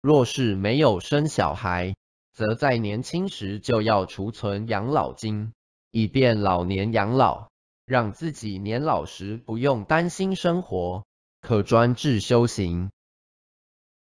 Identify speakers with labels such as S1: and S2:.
S1: 若是没有生小孩则在年轻时就要储存养老金以便老年养老让自己年老时不用担心生活可专治修行。